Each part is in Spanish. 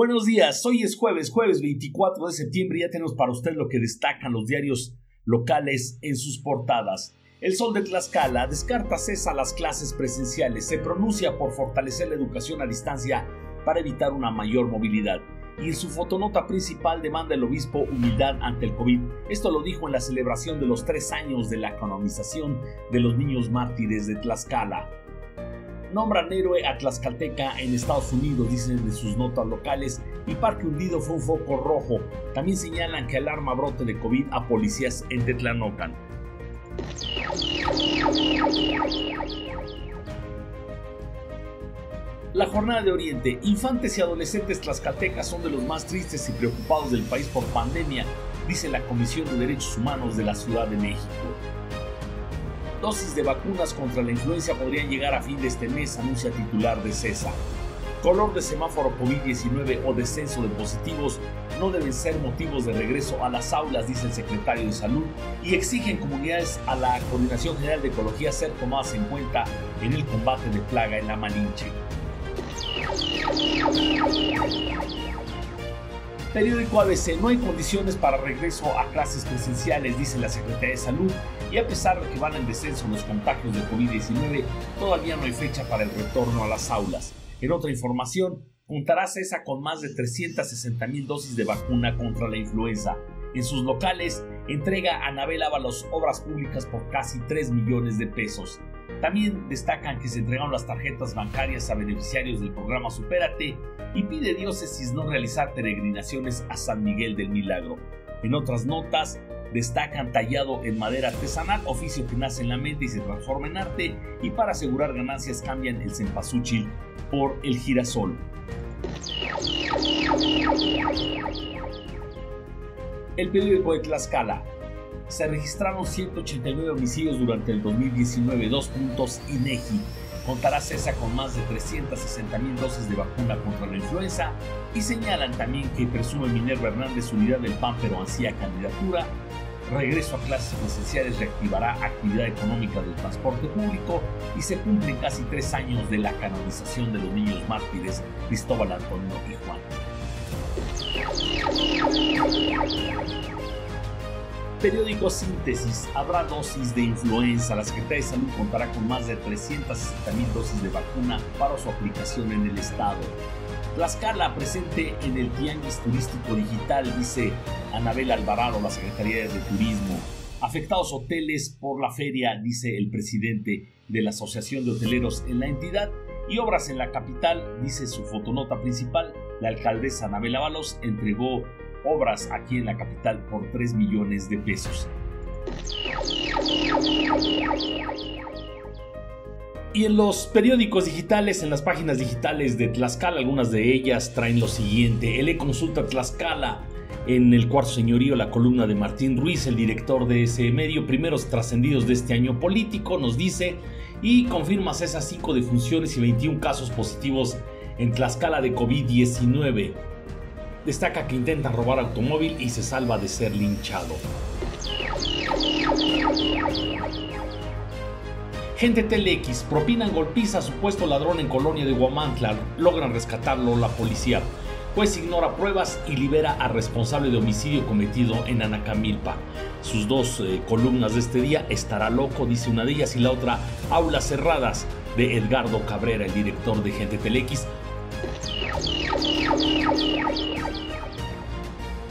buenos días. Hoy es jueves, jueves 24 de septiembre. Ya tenemos para usted lo que destacan los diarios locales en sus portadas. El Sol de Tlaxcala descarta cesa las clases presenciales, se pronuncia por fortalecer la educación a distancia para evitar una mayor movilidad. Y en su fotonota principal demanda el obispo humildad ante el COVID. Esto lo dijo en la celebración de los tres años de la canonización de los niños mártires de Tlaxcala. Nombran héroe a Tlaxcalteca en Estados Unidos, dicen de sus notas locales, y Parque Hundido fue un foco rojo. También señalan que alarma brote de COVID a policías en Tetlanocan. La jornada de Oriente, infantes y adolescentes tlaxcaltecas son de los más tristes y preocupados del país por pandemia, dice la Comisión de Derechos Humanos de la Ciudad de México dosis de vacunas contra la influencia podrían llegar a fin de este mes, anuncia titular de CESA. Color de semáforo COVID-19 o descenso de positivos no deben ser motivos de regreso a las aulas, dice el secretario de Salud, y exigen comunidades a la Coordinación General de Ecología ser tomadas en cuenta en el combate de plaga en la Malinche. Periódico ABC, no hay condiciones para regreso a clases presenciales, dice la Secretaría de Salud, y a pesar de que van en descenso los contagios de COVID-19, todavía no hay fecha para el retorno a las aulas. En otra información, contará CESA con más de 360 mil dosis de vacuna contra la influenza. En sus locales, entrega a Anabel Ábalos obras públicas por casi 3 millones de pesos. También destacan que se entregaron las tarjetas bancarias a beneficiarios del programa Supérate y pide diócesis no realizar peregrinaciones a San Miguel del Milagro. En otras notas, destacan tallado en madera artesanal, oficio que nace en la mente y se transforma en arte, y para asegurar ganancias cambian el cempasúchil por el girasol. El periódico de Tlaxcala se registraron 189 homicidios durante el 2019, dos puntos INEGI. Contará CESA con más de 360 mil dosis de vacuna contra la influenza y señalan también que presume Minerva Hernández unidad del PAN pero ansía candidatura. Regreso a clases presenciales reactivará actividad económica del transporte público y se cumplen casi tres años de la canonización de los niños mártires Cristóbal Antonio y Juan. Periódico Síntesis. Habrá dosis de influenza. La Secretaría de Salud contará con más de 360 mil dosis de vacuna para su aplicación en el estado. Tlaxcala presente en el Tianguis Turístico Digital, dice Anabel Alvarado, la Secretaría de Turismo. Afectados hoteles por la feria, dice el presidente de la Asociación de Hoteleros en la entidad. Y obras en la capital, dice su fotonota principal. La alcaldesa Anabel Ábalos entregó obras aquí en la capital por 3 millones de pesos. Y en los periódicos digitales, en las páginas digitales de Tlaxcala, algunas de ellas traen lo siguiente. El consulta Tlaxcala en el cuarto señorío, la columna de Martín Ruiz, el director de ese medio, primeros trascendidos de este año político, nos dice y confirma esas 5 defunciones y 21 casos positivos en Tlaxcala de COVID-19. Destaca que intentan robar automóvil y se salva de ser linchado. Gente TLX propinan golpiza a supuesto ladrón en colonia de Huamantla. Logran rescatarlo la policía. Pues ignora pruebas y libera a responsable de homicidio cometido en Anacamilpa. Sus dos eh, columnas de este día, Estará loco, dice una de ellas, y la otra, Aulas cerradas, de Edgardo Cabrera, el director de Gente TLX.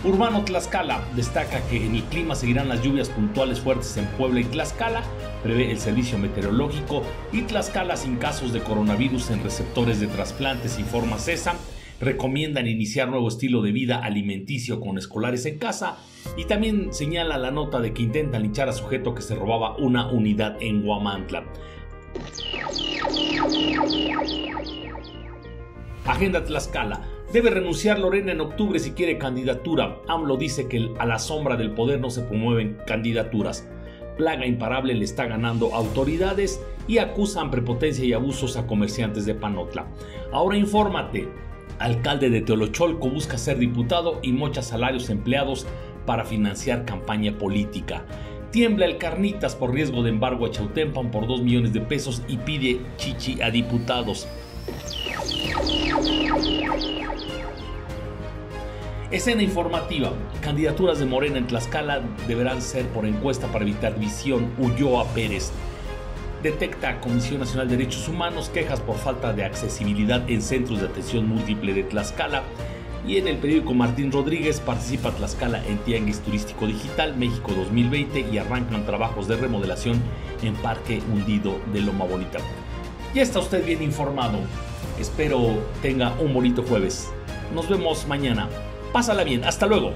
Urbano Tlaxcala destaca que en el clima seguirán las lluvias puntuales fuertes en Puebla y Tlaxcala, prevé el servicio meteorológico y Tlaxcala sin casos de coronavirus en receptores de trasplantes, informa CESA. Recomiendan iniciar nuevo estilo de vida alimenticio con escolares en casa y también señala la nota de que intentan linchar a sujeto que se robaba una unidad en Guamantla. Agenda Tlaxcala. Debe renunciar Lorena en octubre si quiere candidatura. AMLO dice que a la sombra del poder no se promueven candidaturas. Plaga imparable le está ganando autoridades y acusan prepotencia y abusos a comerciantes de Panotla. Ahora infórmate. Alcalde de Teolocholco busca ser diputado y mocha salarios empleados para financiar campaña política. Tiembla el Carnitas por riesgo de embargo a Chautempan por 2 millones de pesos y pide chichi a diputados. Escena informativa. Candidaturas de Morena en Tlaxcala deberán ser por encuesta para evitar visión. Ulloa Pérez. Detecta Comisión Nacional de Derechos Humanos quejas por falta de accesibilidad en centros de atención múltiple de Tlaxcala. Y en el periódico Martín Rodríguez participa Tlaxcala en Tianguis Turístico Digital México 2020 y arrancan trabajos de remodelación en Parque Hundido de Loma Bonita. Ya está usted bien informado. Espero tenga un bonito jueves. Nos vemos mañana. Pásala bien. Hasta luego.